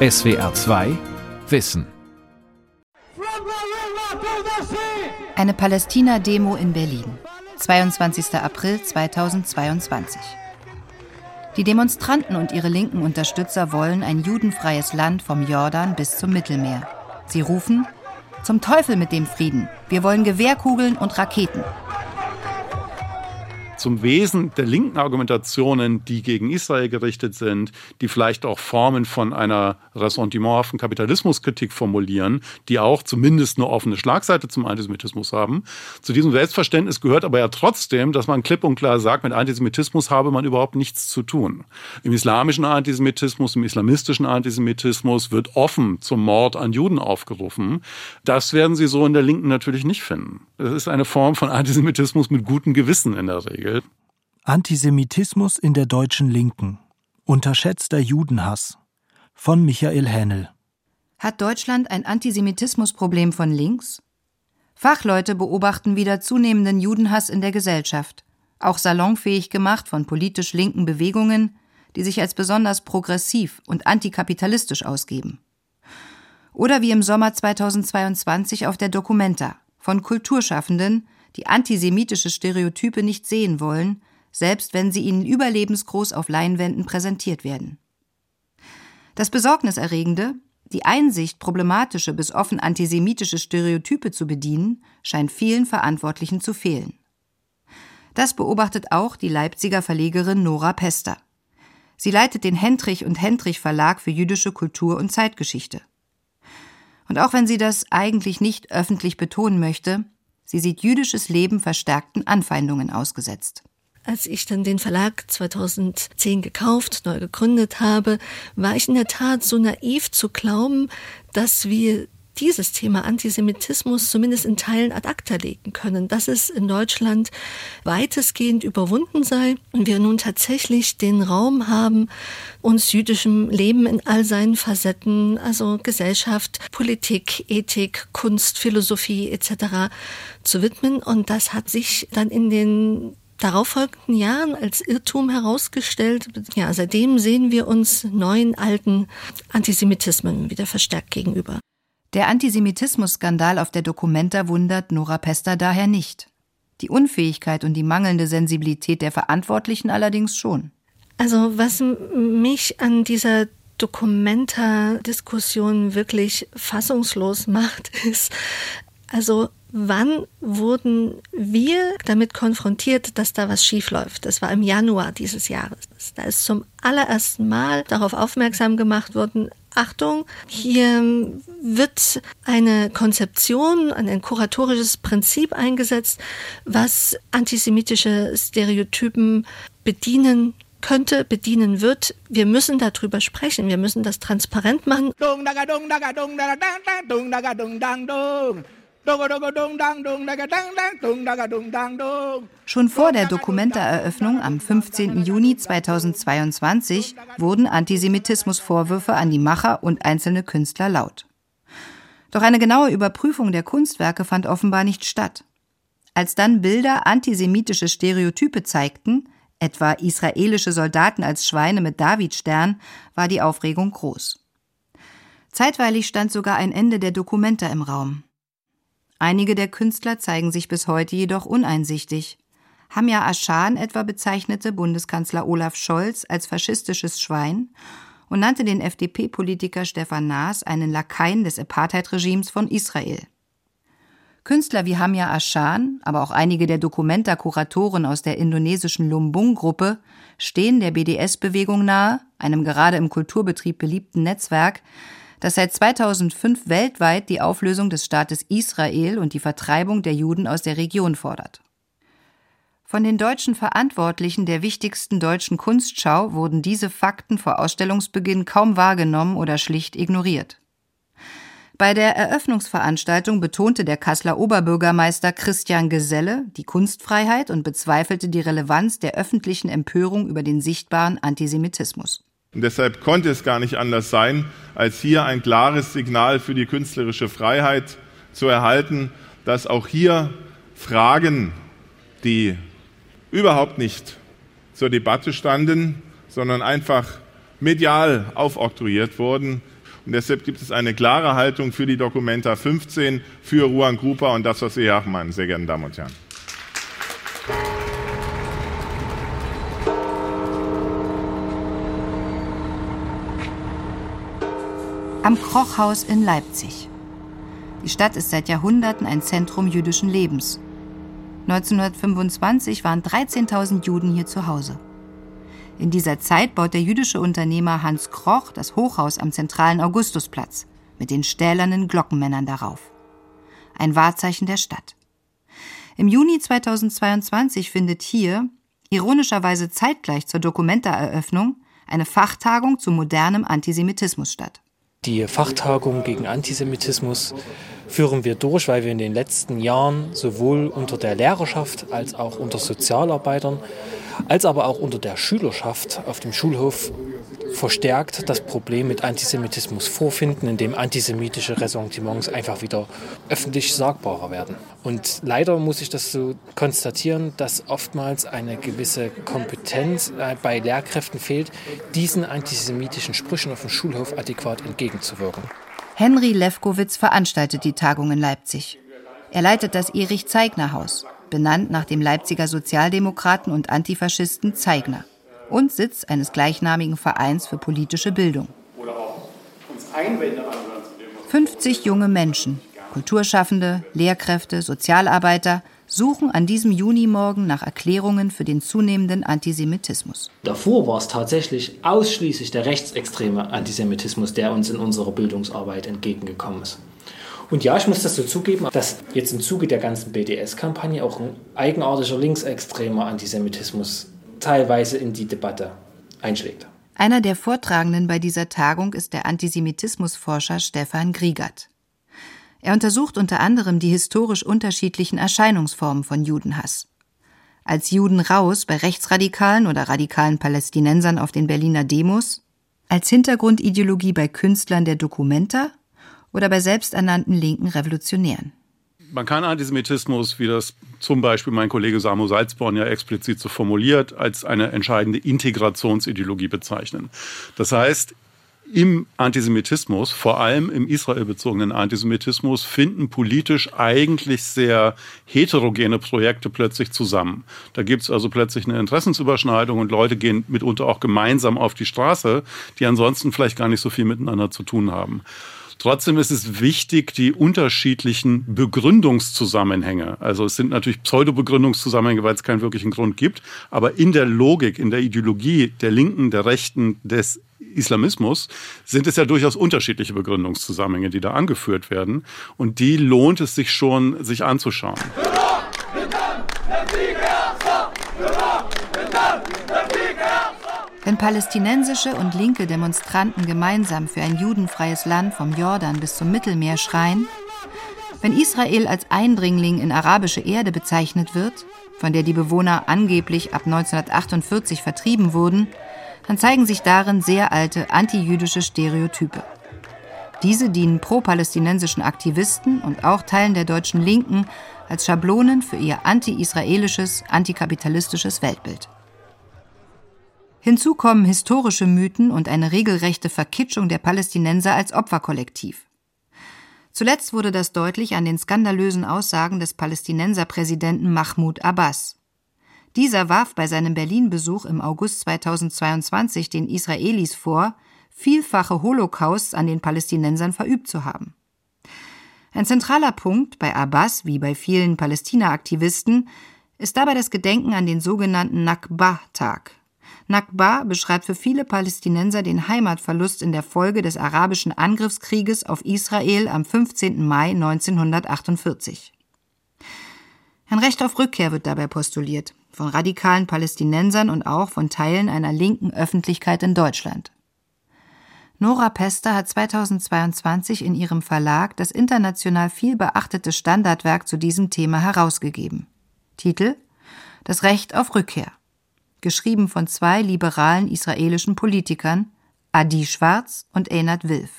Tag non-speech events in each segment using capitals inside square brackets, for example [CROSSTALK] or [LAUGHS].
SWR 2 Wissen. Eine Palästina-Demo in Berlin. 22. April 2022. Die Demonstranten und ihre linken Unterstützer wollen ein judenfreies Land vom Jordan bis zum Mittelmeer. Sie rufen, zum Teufel mit dem Frieden. Wir wollen Gewehrkugeln und Raketen zum Wesen der linken Argumentationen, die gegen Israel gerichtet sind, die vielleicht auch Formen von einer ressentimenthaften Kapitalismuskritik formulieren, die auch zumindest eine offene Schlagseite zum Antisemitismus haben. Zu diesem Selbstverständnis gehört aber ja trotzdem, dass man klipp und klar sagt, mit Antisemitismus habe man überhaupt nichts zu tun. Im islamischen Antisemitismus, im islamistischen Antisemitismus wird offen zum Mord an Juden aufgerufen. Das werden Sie so in der Linken natürlich nicht finden. Das ist eine Form von Antisemitismus mit gutem Gewissen in der Regel. Antisemitismus in der deutschen Linken. Unterschätzter Judenhass. Von Michael Hähnel. Hat Deutschland ein Antisemitismusproblem von links? Fachleute beobachten wieder zunehmenden Judenhass in der Gesellschaft, auch salonfähig gemacht von politisch linken Bewegungen, die sich als besonders progressiv und antikapitalistisch ausgeben. Oder wie im Sommer 2022 auf der Documenta von Kulturschaffenden, die antisemitische Stereotype nicht sehen wollen, selbst wenn sie ihnen überlebensgroß auf Leinwänden präsentiert werden. Das Besorgniserregende, die Einsicht, problematische bis offen antisemitische Stereotype zu bedienen, scheint vielen Verantwortlichen zu fehlen. Das beobachtet auch die Leipziger Verlegerin Nora Pester. Sie leitet den Hendrich und Hendrich Verlag für jüdische Kultur und Zeitgeschichte. Und auch wenn sie das eigentlich nicht öffentlich betonen möchte, Sie sieht jüdisches Leben verstärkten Anfeindungen ausgesetzt. Als ich dann den Verlag 2010 gekauft, neu gegründet habe, war ich in der Tat so naiv zu glauben, dass wir dieses Thema Antisemitismus zumindest in Teilen ad acta legen können, dass es in Deutschland weitestgehend überwunden sei und wir nun tatsächlich den Raum haben, uns jüdischem Leben in all seinen Facetten, also Gesellschaft, Politik, Ethik, Kunst, Philosophie etc. zu widmen. Und das hat sich dann in den darauffolgenden Jahren als Irrtum herausgestellt. Ja, seitdem sehen wir uns neuen alten Antisemitismen wieder verstärkt gegenüber. Der Antisemitismus-Skandal auf der Documenta wundert Nora Pester daher nicht. Die Unfähigkeit und die mangelnde Sensibilität der Verantwortlichen allerdings schon. Also was mich an dieser Documenta-Diskussion wirklich fassungslos macht, [LAUGHS] ist, also wann wurden wir damit konfrontiert, dass da was schiefläuft? Das war im Januar dieses Jahres. Da ist zum allerersten Mal darauf aufmerksam gemacht worden, Achtung, hier wird eine Konzeption, ein kuratorisches Prinzip eingesetzt, was antisemitische Stereotypen bedienen könnte, bedienen wird. Wir müssen darüber sprechen, wir müssen das transparent machen. Schon vor der Dokumenta-Eröffnung am 15. Juni 2022 wurden Antisemitismusvorwürfe an die Macher und einzelne Künstler laut. Doch eine genaue Überprüfung der Kunstwerke fand offenbar nicht statt. Als dann Bilder antisemitische Stereotype zeigten, etwa israelische Soldaten als Schweine mit Davidstern, war die Aufregung groß. Zeitweilig stand sogar ein Ende der Dokumenta im Raum. Einige der Künstler zeigen sich bis heute jedoch uneinsichtig. Hamja Aschan etwa bezeichnete Bundeskanzler Olaf Scholz als faschistisches Schwein und nannte den FDP-Politiker Stefan Naas einen Lakaien des Apartheid-Regimes von Israel. Künstler wie Hamja Aschan, aber auch einige der Dokumenta-Kuratoren aus der indonesischen Lumbung-Gruppe stehen der BDS-Bewegung nahe, einem gerade im Kulturbetrieb beliebten Netzwerk, das seit 2005 weltweit die Auflösung des Staates Israel und die Vertreibung der Juden aus der Region fordert. Von den deutschen Verantwortlichen der wichtigsten deutschen Kunstschau wurden diese Fakten vor Ausstellungsbeginn kaum wahrgenommen oder schlicht ignoriert. Bei der Eröffnungsveranstaltung betonte der Kasseler Oberbürgermeister Christian Geselle die Kunstfreiheit und bezweifelte die Relevanz der öffentlichen Empörung über den sichtbaren Antisemitismus. Und deshalb konnte es gar nicht anders sein, als hier ein klares Signal für die künstlerische Freiheit zu erhalten, dass auch hier Fragen, die überhaupt nicht zur Debatte standen, sondern einfach medial aufoktroyiert wurden Und deshalb gibt es eine klare Haltung für die Dokumenta 15, für Ruan Grupa und das, was Sie hier meinen, sehr geehrten Damen und Herren. Am Krochhaus in Leipzig. Die Stadt ist seit Jahrhunderten ein Zentrum jüdischen Lebens. 1925 waren 13.000 Juden hier zu Hause. In dieser Zeit baut der jüdische Unternehmer Hans Kroch das Hochhaus am zentralen Augustusplatz mit den stählernen Glockenmännern darauf. Ein Wahrzeichen der Stadt. Im Juni 2022 findet hier, ironischerweise zeitgleich zur Dokumenta-Eröffnung, eine Fachtagung zu modernem Antisemitismus statt. Die Fachtagung gegen Antisemitismus führen wir durch, weil wir in den letzten Jahren sowohl unter der Lehrerschaft als auch unter Sozialarbeitern als aber auch unter der Schülerschaft auf dem Schulhof verstärkt das Problem mit Antisemitismus vorfinden, indem antisemitische Ressentiments einfach wieder öffentlich sagbarer werden. Und leider muss ich das so konstatieren, dass oftmals eine gewisse Kompetenz äh, bei Lehrkräften fehlt, diesen antisemitischen Sprüchen auf dem Schulhof adäquat entgegenzuwirken. Henry Lefkowitz veranstaltet die Tagung in Leipzig. Er leitet das Erich-Zeigner-Haus, benannt nach dem Leipziger Sozialdemokraten und Antifaschisten Zeigner und Sitz eines gleichnamigen Vereins für politische Bildung. 50 junge Menschen, Kulturschaffende, Lehrkräfte, Sozialarbeiter suchen an diesem Junimorgen nach Erklärungen für den zunehmenden Antisemitismus. Davor war es tatsächlich ausschließlich der rechtsextreme Antisemitismus, der uns in unserer Bildungsarbeit entgegengekommen ist. Und ja, ich muss das so zugeben, dass jetzt im Zuge der ganzen BDS-Kampagne auch ein eigenartiger linksextremer Antisemitismus teilweise in die Debatte einschlägt. Einer der Vortragenden bei dieser Tagung ist der Antisemitismusforscher Stefan Griegert. Er untersucht unter anderem die historisch unterschiedlichen Erscheinungsformen von Judenhass. Als Juden raus bei rechtsradikalen oder radikalen Palästinensern auf den Berliner Demos, als Hintergrundideologie bei Künstlern der Dokumenta oder bei selbsternannten linken Revolutionären. Man kann Antisemitismus, wie das zum Beispiel mein Kollege Samu Salzborn ja explizit so formuliert, als eine entscheidende Integrationsideologie bezeichnen. Das heißt, im Antisemitismus, vor allem im israelbezogenen Antisemitismus, finden politisch eigentlich sehr heterogene Projekte plötzlich zusammen. Da gibt es also plötzlich eine Interessensüberschneidung und Leute gehen mitunter auch gemeinsam auf die Straße, die ansonsten vielleicht gar nicht so viel miteinander zu tun haben. Trotzdem ist es wichtig, die unterschiedlichen Begründungszusammenhänge, also es sind natürlich Pseudo-Begründungszusammenhänge, weil es keinen wirklichen Grund gibt, aber in der Logik, in der Ideologie der Linken, der Rechten, des Islamismus sind es ja durchaus unterschiedliche Begründungszusammenhänge, die da angeführt werden. Und die lohnt es sich schon, sich anzuschauen. Palästinensische und linke Demonstranten gemeinsam für ein judenfreies Land vom Jordan bis zum Mittelmeer schreien, wenn Israel als Eindringling in arabische Erde bezeichnet wird, von der die Bewohner angeblich ab 1948 vertrieben wurden, dann zeigen sich darin sehr alte antijüdische Stereotype. Diese dienen pro-palästinensischen Aktivisten und auch Teilen der deutschen Linken als Schablonen für ihr anti-israelisches, antikapitalistisches Weltbild. Hinzu kommen historische Mythen und eine regelrechte Verkitschung der Palästinenser als Opferkollektiv. Zuletzt wurde das deutlich an den skandalösen Aussagen des Palästinenserpräsidenten Mahmoud Abbas. Dieser warf bei seinem Berlin-Besuch im August 2022 den Israelis vor, vielfache Holocausts an den Palästinensern verübt zu haben. Ein zentraler Punkt bei Abbas wie bei vielen Palästina-Aktivisten ist dabei das Gedenken an den sogenannten Nakba-Tag, Nakba beschreibt für viele Palästinenser den Heimatverlust in der Folge des arabischen Angriffskrieges auf Israel am 15. Mai 1948. Ein Recht auf Rückkehr wird dabei postuliert, von radikalen Palästinensern und auch von Teilen einer linken Öffentlichkeit in Deutschland. Nora Pester hat 2022 in ihrem Verlag das international viel beachtete Standardwerk zu diesem Thema herausgegeben. Titel Das Recht auf Rückkehr geschrieben von zwei liberalen israelischen Politikern, Adi Schwarz und Einat Wilf.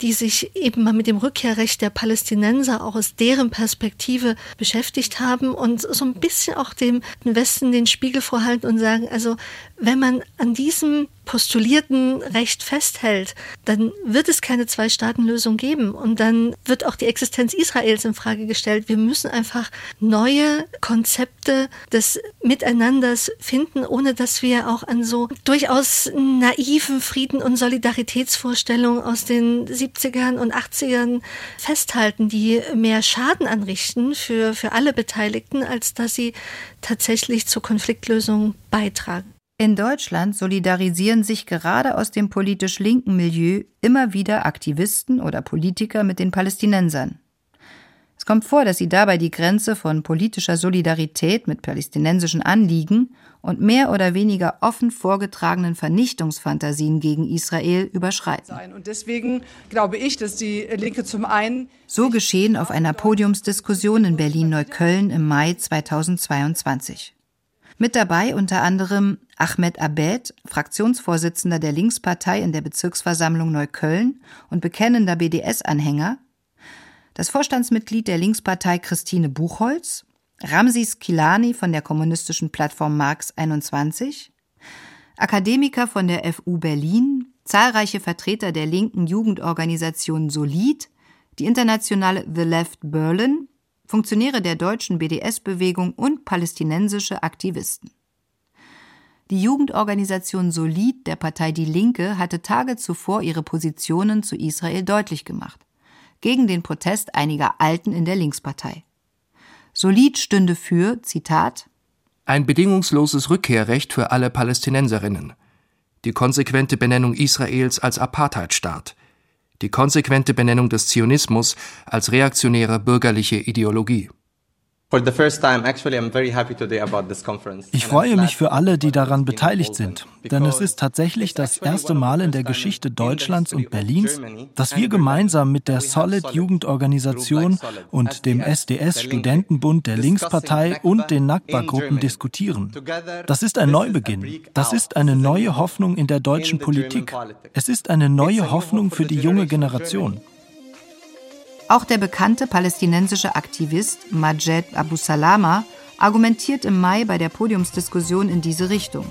Die sich eben mal mit dem Rückkehrrecht der Palästinenser auch aus deren Perspektive beschäftigt haben und so ein bisschen auch dem Westen den Spiegel vorhalten und sagen, also wenn man an diesem postulierten Recht festhält, dann wird es keine Zwei-Staaten-Lösung geben und dann wird auch die Existenz Israels in Frage gestellt. Wir müssen einfach neue Konzepte des Miteinanders finden, ohne dass wir auch an so durchaus naiven Frieden- und Solidaritätsvorstellungen aus den 70ern und 80ern festhalten, die mehr Schaden anrichten für, für alle Beteiligten, als dass sie tatsächlich zur Konfliktlösung beitragen. In Deutschland solidarisieren sich gerade aus dem politisch linken Milieu immer wieder Aktivisten oder Politiker mit den Palästinensern. Es kommt vor, dass sie dabei die Grenze von politischer Solidarität mit palästinensischen Anliegen und mehr oder weniger offen vorgetragenen Vernichtungsfantasien gegen Israel überschreiten. Und deswegen glaube ich, dass die Linke zum einen so geschehen auf einer Podiumsdiskussion in Berlin-Neukölln im Mai 2022. Mit dabei unter anderem Ahmed Abed, Fraktionsvorsitzender der Linkspartei in der Bezirksversammlung Neukölln und bekennender BDS-Anhänger, das Vorstandsmitglied der Linkspartei Christine Buchholz, Ramsis Kilani von der kommunistischen Plattform Marx 21, Akademiker von der FU Berlin, zahlreiche Vertreter der linken Jugendorganisation Solid, die internationale The Left Berlin Funktionäre der deutschen BDS-Bewegung und palästinensische Aktivisten. Die Jugendorganisation Solid der Partei Die Linke hatte Tage zuvor ihre Positionen zu Israel deutlich gemacht, gegen den Protest einiger Alten in der Linkspartei. Solid stünde für, Zitat, ein bedingungsloses Rückkehrrecht für alle Palästinenserinnen, die konsequente Benennung Israels als Apartheidstaat, die konsequente Benennung des Zionismus als reaktionäre bürgerliche Ideologie. Ich freue mich für alle, die daran beteiligt sind, denn es ist tatsächlich das erste Mal in der Geschichte Deutschlands und Berlins, dass wir gemeinsam mit der Solid Jugendorganisation und dem SDS Studentenbund der Linkspartei und den Nakba-Gruppen diskutieren. Das ist ein Neubeginn. Das ist eine neue Hoffnung in der deutschen Politik. Es ist eine neue Hoffnung für die junge Generation. Auch der bekannte palästinensische Aktivist Majed Abu Salama argumentiert im Mai bei der Podiumsdiskussion in diese Richtung.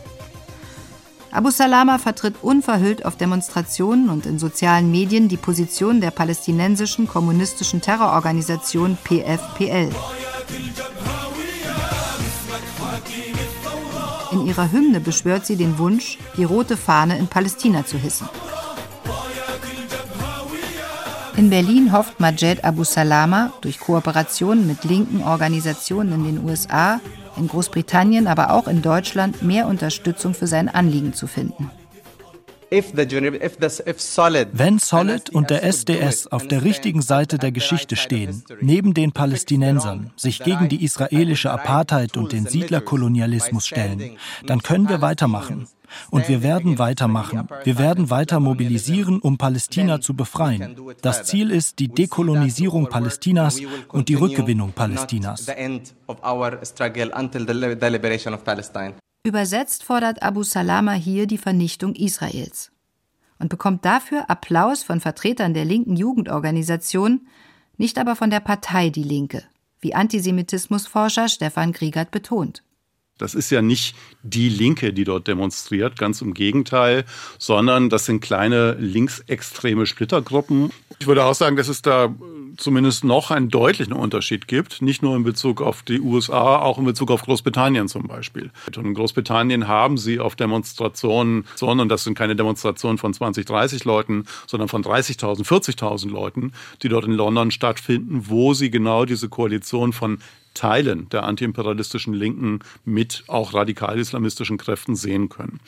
Abu Salama vertritt unverhüllt auf Demonstrationen und in sozialen Medien die Position der palästinensischen kommunistischen Terrororganisation PFPL. In ihrer Hymne beschwört sie den Wunsch, die rote Fahne in Palästina zu hissen. In Berlin hofft Majed Abu Salama durch Kooperationen mit linken Organisationen in den USA, in Großbritannien, aber auch in Deutschland mehr Unterstützung für sein Anliegen zu finden. Wenn Solid und der SDS auf der richtigen Seite der Geschichte stehen, neben den Palästinensern, sich gegen die israelische Apartheid und den Siedlerkolonialismus stellen, dann können wir weitermachen. Und wir werden weitermachen. Wir werden weiter mobilisieren, um Palästina zu befreien. Das Ziel ist die Dekolonisierung Palästinas und die Rückgewinnung Palästinas. Übersetzt fordert Abu Salama hier die Vernichtung Israels und bekommt dafür Applaus von Vertretern der linken Jugendorganisation, nicht aber von der Partei Die Linke, wie Antisemitismusforscher Stefan Griegert betont. Das ist ja nicht die Linke, die dort demonstriert, ganz im Gegenteil, sondern das sind kleine linksextreme Splittergruppen. Ich würde auch sagen, dass es da zumindest noch einen deutlichen Unterschied gibt, nicht nur in Bezug auf die USA, auch in Bezug auf Großbritannien zum Beispiel. Und in Großbritannien haben sie auf Demonstrationen, und das sind keine Demonstrationen von 20, 30 Leuten, sondern von 30.000, 40.000 Leuten, die dort in London stattfinden, wo sie genau diese Koalition von Teilen der antiimperialistischen Linken mit auch radikal-islamistischen Kräften sehen können.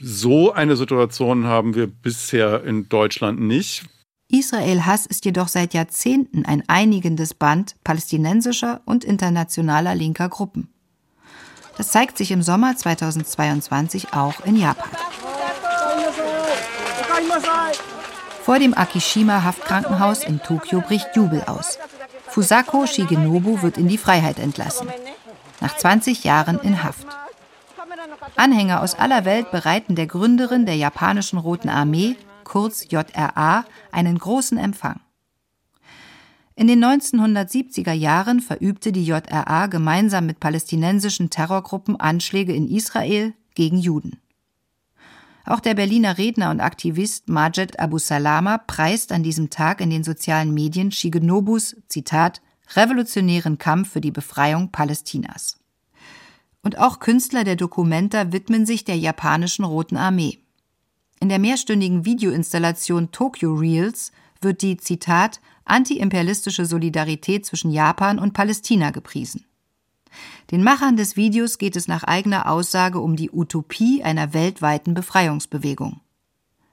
So eine Situation haben wir bisher in Deutschland nicht. Israel-Hass ist jedoch seit Jahrzehnten ein einigendes Band palästinensischer und internationaler linker Gruppen. Das zeigt sich im Sommer 2022 auch in Japan. Vor dem Akishima-Haftkrankenhaus in Tokio bricht Jubel aus. Fusako Shigenobu wird in die Freiheit entlassen. Nach 20 Jahren in Haft. Anhänger aus aller Welt bereiten der Gründerin der japanischen Roten Armee, kurz JRA, einen großen Empfang. In den 1970er Jahren verübte die JRA gemeinsam mit palästinensischen Terrorgruppen Anschläge in Israel gegen Juden. Auch der Berliner Redner und Aktivist Majed Abu Salama preist an diesem Tag in den sozialen Medien Shigenobus, Zitat, revolutionären Kampf für die Befreiung Palästinas. Und auch Künstler der Dokumenta widmen sich der japanischen Roten Armee. In der mehrstündigen Videoinstallation Tokyo Reels wird die, Zitat, antiimperialistische Solidarität zwischen Japan und Palästina gepriesen. Den Machern des Videos geht es nach eigener Aussage um die Utopie einer weltweiten Befreiungsbewegung.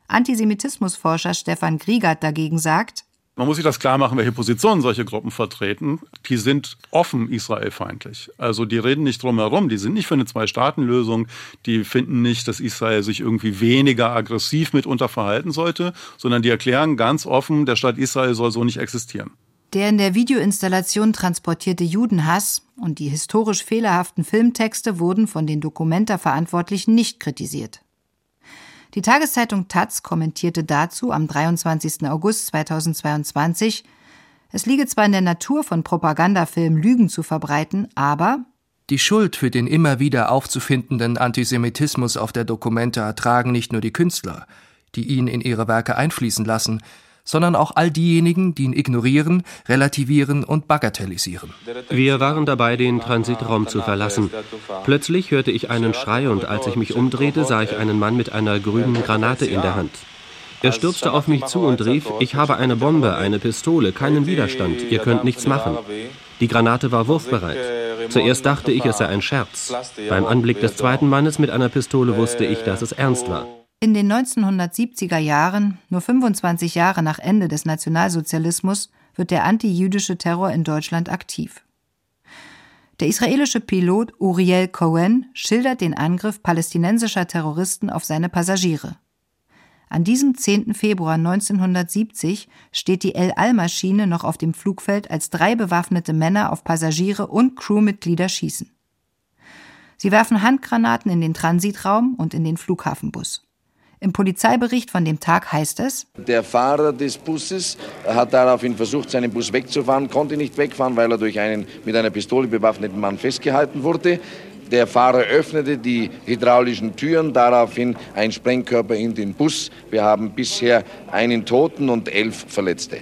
Antisemitismusforscher Stefan Griegert dagegen sagt, man muss sich das klar machen, welche Positionen solche Gruppen vertreten. Die sind offen israelfeindlich. Also die reden nicht drum herum. Die sind nicht für eine Zwei-Staaten-Lösung. Die finden nicht, dass Israel sich irgendwie weniger aggressiv mitunter verhalten sollte, sondern die erklären ganz offen, der Staat Israel soll so nicht existieren. Der in der Videoinstallation transportierte Judenhass und die historisch fehlerhaften Filmtexte wurden von den Dokumenta-Verantwortlichen nicht kritisiert. Die Tageszeitung Taz kommentierte dazu am 23. August 2022, es liege zwar in der Natur von Propagandafilmen Lügen zu verbreiten, aber die Schuld für den immer wieder aufzufindenden Antisemitismus auf der Dokumenta tragen nicht nur die Künstler, die ihn in ihre Werke einfließen lassen, sondern auch all diejenigen, die ihn ignorieren, relativieren und bagatellisieren. Wir waren dabei, den Transitraum zu verlassen. Plötzlich hörte ich einen Schrei und als ich mich umdrehte, sah ich einen Mann mit einer grünen Granate in der Hand. Er stürzte auf mich zu und rief, ich habe eine Bombe, eine Pistole, keinen Widerstand, ihr könnt nichts machen. Die Granate war wurfbereit. Zuerst dachte ich, es sei ein Scherz. Beim Anblick des zweiten Mannes mit einer Pistole wusste ich, dass es ernst war. In den 1970er Jahren, nur 25 Jahre nach Ende des Nationalsozialismus, wird der antijüdische Terror in Deutschland aktiv. Der israelische Pilot Uriel Cohen schildert den Angriff palästinensischer Terroristen auf seine Passagiere. An diesem 10. Februar 1970 steht die El Al-Maschine noch auf dem Flugfeld, als drei bewaffnete Männer auf Passagiere und Crewmitglieder schießen. Sie werfen Handgranaten in den Transitraum und in den Flughafenbus. Im Polizeibericht von dem Tag heißt es, der Fahrer des Busses hat daraufhin versucht, seinen Bus wegzufahren, konnte nicht wegfahren, weil er durch einen mit einer Pistole bewaffneten Mann festgehalten wurde. Der Fahrer öffnete die hydraulischen Türen, daraufhin ein Sprengkörper in den Bus. Wir haben bisher einen Toten und elf Verletzte.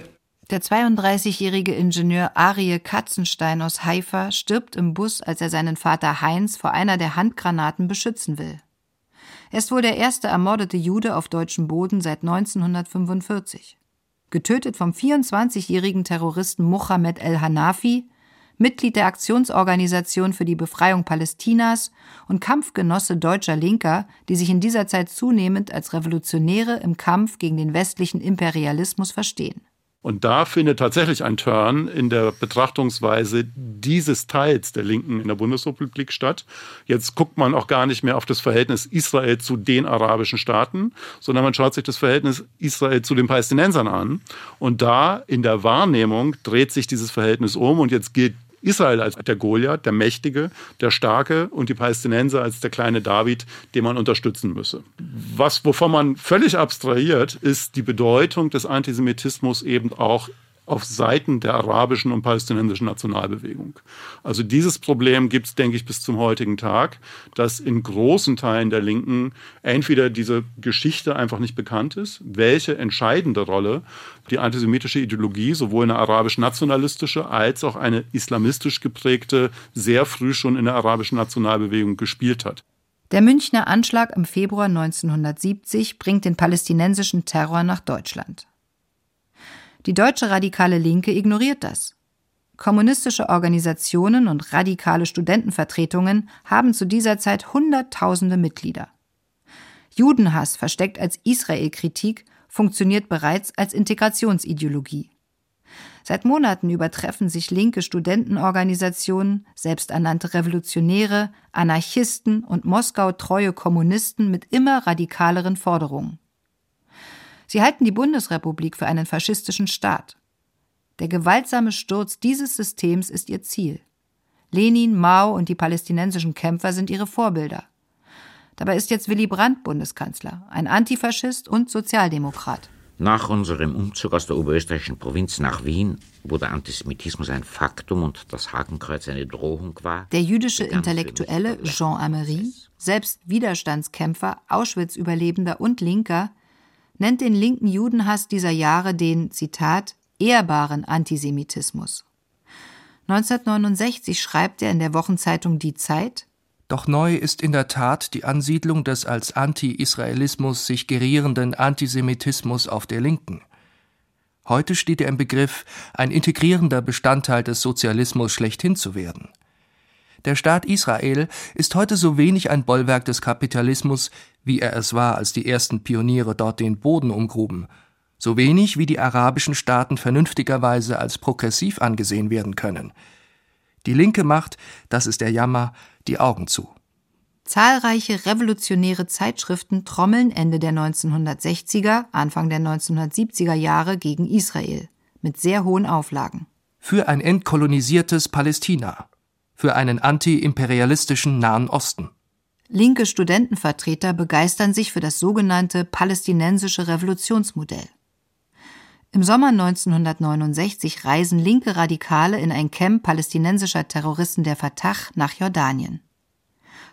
Der 32-jährige Ingenieur Arie Katzenstein aus Haifa stirbt im Bus, als er seinen Vater Heinz vor einer der Handgranaten beschützen will. Er ist wohl der erste ermordete Jude auf deutschem Boden seit 1945. Getötet vom 24-jährigen Terroristen Mohammed el-Hanafi, Mitglied der Aktionsorganisation für die Befreiung Palästinas und Kampfgenosse deutscher Linker, die sich in dieser Zeit zunehmend als Revolutionäre im Kampf gegen den westlichen Imperialismus verstehen. Und da findet tatsächlich ein Turn in der Betrachtungsweise dieses Teils der Linken in der Bundesrepublik statt. Jetzt guckt man auch gar nicht mehr auf das Verhältnis Israel zu den arabischen Staaten, sondern man schaut sich das Verhältnis Israel zu den Palästinensern an. Und da in der Wahrnehmung dreht sich dieses Verhältnis um und jetzt gilt Israel als der Goliath, der Mächtige, der Starke und die Palästinenser als der kleine David, den man unterstützen müsse. Was, wovon man völlig abstrahiert, ist die Bedeutung des Antisemitismus eben auch auf Seiten der arabischen und palästinensischen Nationalbewegung. Also dieses Problem gibt es, denke ich, bis zum heutigen Tag, dass in großen Teilen der Linken entweder diese Geschichte einfach nicht bekannt ist, welche entscheidende Rolle die antisemitische Ideologie sowohl eine arabisch-nationalistische als auch eine islamistisch geprägte sehr früh schon in der arabischen Nationalbewegung gespielt hat. Der Münchner Anschlag im Februar 1970 bringt den palästinensischen Terror nach Deutschland. Die deutsche radikale Linke ignoriert das. Kommunistische Organisationen und radikale Studentenvertretungen haben zu dieser Zeit Hunderttausende Mitglieder. Judenhass versteckt als Israel-Kritik funktioniert bereits als Integrationsideologie. Seit Monaten übertreffen sich linke Studentenorganisationen, selbsternannte Revolutionäre, Anarchisten und Moskau treue Kommunisten mit immer radikaleren Forderungen. Sie halten die Bundesrepublik für einen faschistischen Staat. Der gewaltsame Sturz dieses Systems ist ihr Ziel. Lenin, Mao und die palästinensischen Kämpfer sind ihre Vorbilder. Dabei ist jetzt Willy Brandt Bundeskanzler, ein Antifaschist und Sozialdemokrat. Nach unserem Umzug aus der oberösterreichischen Provinz nach Wien, wo der Antisemitismus ein Faktum und das Hakenkreuz eine Drohung war. Der jüdische Intellektuelle Jean Amery, selbst Widerstandskämpfer, Auschwitz-Überlebender und Linker, nennt den linken Judenhass dieser Jahre den, Zitat, ehrbaren Antisemitismus. 1969 schreibt er in der Wochenzeitung Die Zeit, doch neu ist in der Tat die Ansiedlung des als Anti-Israelismus sich gerierenden Antisemitismus auf der Linken. Heute steht er im Begriff, ein integrierender Bestandteil des Sozialismus schlechthin zu werden. Der Staat Israel ist heute so wenig ein Bollwerk des Kapitalismus, wie er es war, als die ersten Pioniere dort den Boden umgruben, so wenig wie die arabischen Staaten vernünftigerweise als progressiv angesehen werden können. Die Linke macht, das ist der Jammer, die Augen zu. Zahlreiche revolutionäre Zeitschriften trommeln Ende der 1960er, Anfang der 1970er Jahre gegen Israel mit sehr hohen Auflagen. Für ein entkolonisiertes Palästina, für einen antiimperialistischen Nahen Osten. Linke Studentenvertreter begeistern sich für das sogenannte palästinensische Revolutionsmodell. Im Sommer 1969 reisen linke Radikale in ein Camp palästinensischer Terroristen der Fatah nach Jordanien.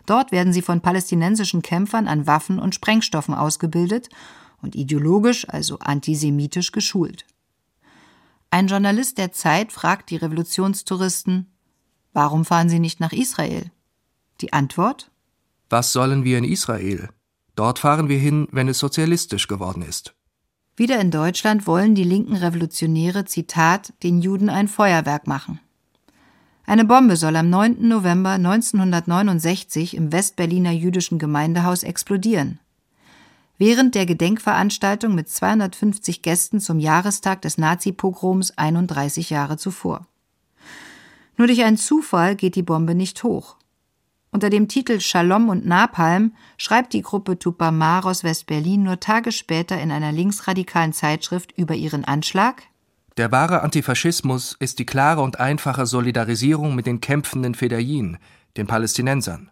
Dort werden sie von palästinensischen Kämpfern an Waffen und Sprengstoffen ausgebildet und ideologisch, also antisemitisch geschult. Ein Journalist der Zeit fragt die Revolutionstouristen, warum fahren sie nicht nach Israel? Die Antwort? Was sollen wir in Israel? Dort fahren wir hin, wenn es sozialistisch geworden ist. Wieder in Deutschland wollen die linken Revolutionäre, Zitat, den Juden ein Feuerwerk machen. Eine Bombe soll am 9. November 1969 im Westberliner jüdischen Gemeindehaus explodieren. Während der Gedenkveranstaltung mit 250 Gästen zum Jahrestag des Nazi-Pogroms 31 Jahre zuvor. Nur durch einen Zufall geht die Bombe nicht hoch. Unter dem Titel Shalom und Napalm schreibt die Gruppe Tupamar aus West-Berlin nur Tage später in einer linksradikalen Zeitschrift über ihren Anschlag. Der wahre Antifaschismus ist die klare und einfache Solidarisierung mit den kämpfenden Fedayeen, den Palästinensern.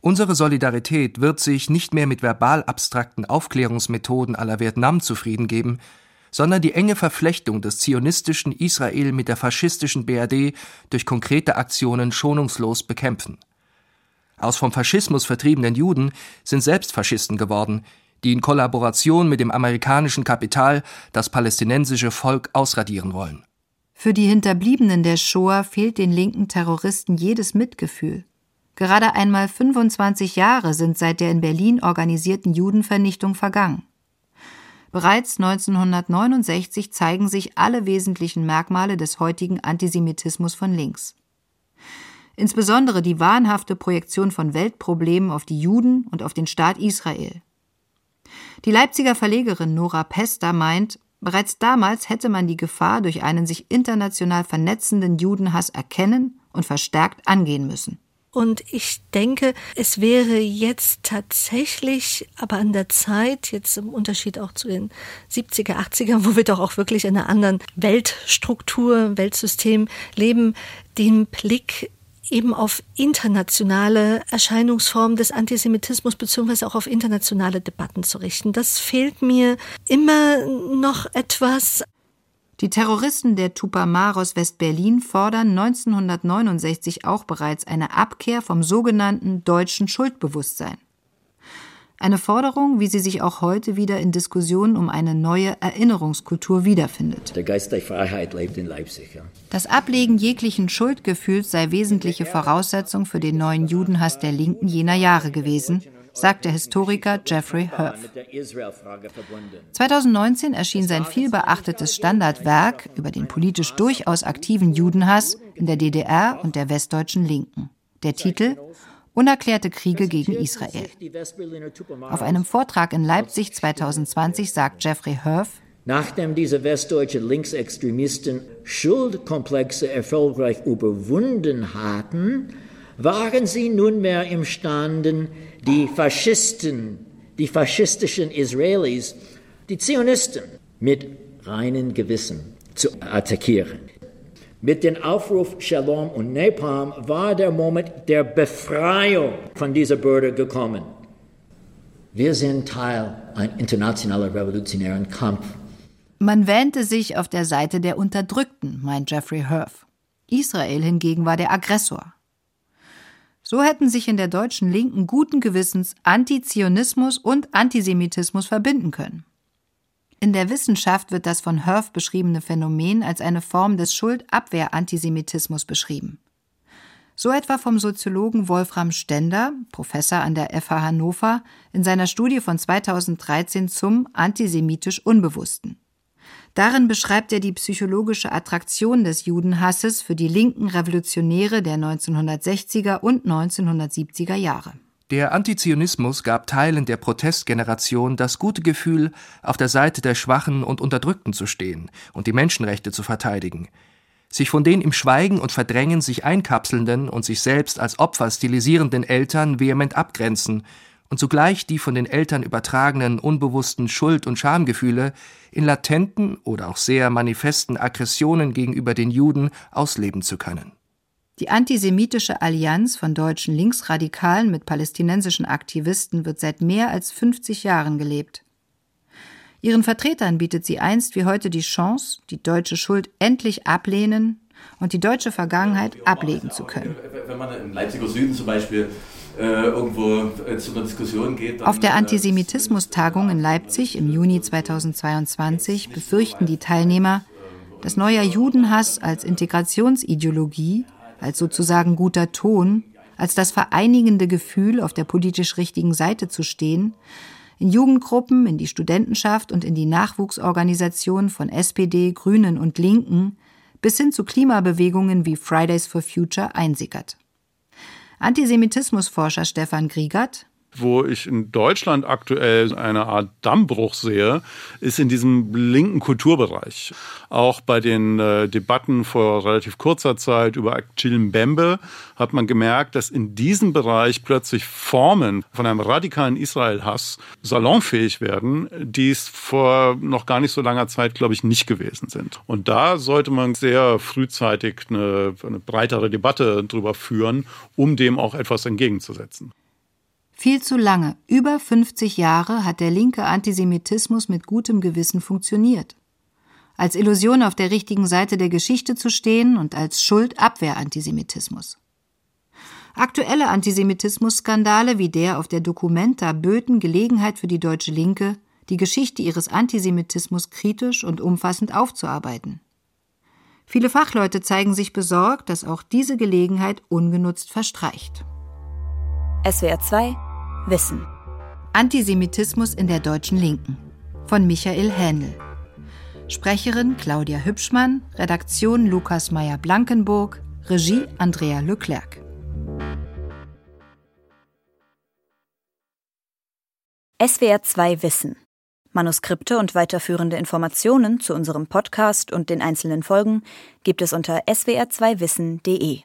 Unsere Solidarität wird sich nicht mehr mit verbal abstrakten Aufklärungsmethoden aller Vietnam zufrieden geben, sondern die enge Verflechtung des zionistischen Israel mit der faschistischen BRD durch konkrete Aktionen schonungslos bekämpfen. Aus vom Faschismus vertriebenen Juden sind selbst Faschisten geworden, die in Kollaboration mit dem amerikanischen Kapital das palästinensische Volk ausradieren wollen. Für die Hinterbliebenen der Shoah fehlt den linken Terroristen jedes Mitgefühl. Gerade einmal 25 Jahre sind seit der in Berlin organisierten Judenvernichtung vergangen. Bereits 1969 zeigen sich alle wesentlichen Merkmale des heutigen Antisemitismus von links. Insbesondere die wahnhafte Projektion von Weltproblemen auf die Juden und auf den Staat Israel. Die Leipziger Verlegerin Nora Pester meint, bereits damals hätte man die Gefahr durch einen sich international vernetzenden Judenhass erkennen und verstärkt angehen müssen. Und ich denke, es wäre jetzt tatsächlich aber an der Zeit, jetzt im Unterschied auch zu den 70er, 80er, wo wir doch auch wirklich in einer anderen Weltstruktur, Weltsystem leben, den Blick eben auf internationale Erscheinungsformen des Antisemitismus beziehungsweise auch auf internationale Debatten zu richten. Das fehlt mir immer noch etwas. Die Terroristen der Tupamaros West-Berlin fordern 1969 auch bereits eine Abkehr vom sogenannten deutschen Schuldbewusstsein. Eine Forderung, wie sie sich auch heute wieder in Diskussionen um eine neue Erinnerungskultur wiederfindet. Der Geist der Freiheit lebt in Leipzig. Ja. Das Ablegen jeglichen Schuldgefühls sei wesentliche Voraussetzung für den neuen Judenhass der Linken jener Jahre gewesen, sagt der Historiker Jeffrey Herf. 2019 erschien sein vielbeachtetes Standardwerk über den politisch durchaus aktiven Judenhass in der DDR und der westdeutschen Linken. Der Titel Unerklärte Kriege gegen Israel. Auf einem Vortrag in Leipzig 2020 sagt Jeffrey Herf, Nachdem diese westdeutschen Linksextremisten Schuldkomplexe erfolgreich überwunden hatten, waren sie nunmehr imstande, die Faschisten, die faschistischen Israelis, die Zionisten mit reinem Gewissen zu attackieren. Mit dem Aufruf Shalom und Nepal war der Moment der Befreiung von dieser Bürde gekommen. Wir sind Teil eines internationalen revolutionären Kampf. Man wähnte sich auf der Seite der Unterdrückten, meint Jeffrey Herf. Israel hingegen war der Aggressor. So hätten sich in der deutschen Linken guten Gewissens Antizionismus und Antisemitismus verbinden können. In der Wissenschaft wird das von Herf beschriebene Phänomen als eine Form des Schuldabwehr-Antisemitismus beschrieben. So etwa vom Soziologen Wolfram Stender, Professor an der FH Hannover, in seiner Studie von 2013 zum antisemitisch Unbewussten. Darin beschreibt er die psychologische Attraktion des Judenhasses für die linken Revolutionäre der 1960er und 1970er Jahre. Der Antizionismus gab Teilen der Protestgeneration das gute Gefühl, auf der Seite der Schwachen und Unterdrückten zu stehen und die Menschenrechte zu verteidigen – sich von den im Schweigen und Verdrängen sich einkapselnden und sich selbst als Opfer stilisierenden Eltern vehement abgrenzen und zugleich die von den Eltern übertragenen unbewussten Schuld- und Schamgefühle in latenten oder auch sehr manifesten Aggressionen gegenüber den Juden ausleben zu können. Die antisemitische Allianz von deutschen Linksradikalen mit palästinensischen Aktivisten wird seit mehr als 50 Jahren gelebt. Ihren Vertretern bietet sie einst wie heute die Chance, die deutsche Schuld endlich ablehnen und die deutsche Vergangenheit ablegen zu können. Wenn man im Leipziger Süden zum Beispiel irgendwo äh, zu einer Diskussion geht. Auf der äh, Antisemitismus-Tagung in Leipzig im Juni 2022 befürchten die Teilnehmer, dass neuer Judenhass als Integrationsideologie, als sozusagen guter Ton, als das vereinigende Gefühl, auf der politisch richtigen Seite zu stehen, in Jugendgruppen, in die Studentenschaft und in die Nachwuchsorganisationen von SPD, Grünen und Linken bis hin zu Klimabewegungen wie Fridays for Future einsickert. Antisemitismusforscher Stefan Griegert wo ich in Deutschland aktuell eine Art Dammbruch sehe, ist in diesem linken Kulturbereich. Auch bei den äh, Debatten vor relativ kurzer Zeit über Mbembe hat man gemerkt, dass in diesem Bereich plötzlich Formen von einem radikalen Israel-Hass salonfähig werden, die es vor noch gar nicht so langer Zeit, glaube ich, nicht gewesen sind. Und da sollte man sehr frühzeitig eine, eine breitere Debatte drüber führen, um dem auch etwas entgegenzusetzen. Viel zu lange, über 50 Jahre, hat der linke Antisemitismus mit gutem Gewissen funktioniert. Als Illusion auf der richtigen Seite der Geschichte zu stehen und als Schuldabwehr-Antisemitismus. Aktuelle Antisemitismus-Skandale wie der auf der Documenta böten Gelegenheit für die deutsche Linke, die Geschichte ihres Antisemitismus kritisch und umfassend aufzuarbeiten. Viele Fachleute zeigen sich besorgt, dass auch diese Gelegenheit ungenutzt verstreicht. SWR 2 Wissen. Antisemitismus in der deutschen Linken von Michael Hähnel. Sprecherin Claudia Hübschmann, Redaktion Lukas Meyer-Blankenburg, Regie Andrea Leclerc. SWR 2 Wissen. Manuskripte und weiterführende Informationen zu unserem Podcast und den einzelnen Folgen gibt es unter swr2wissen.de.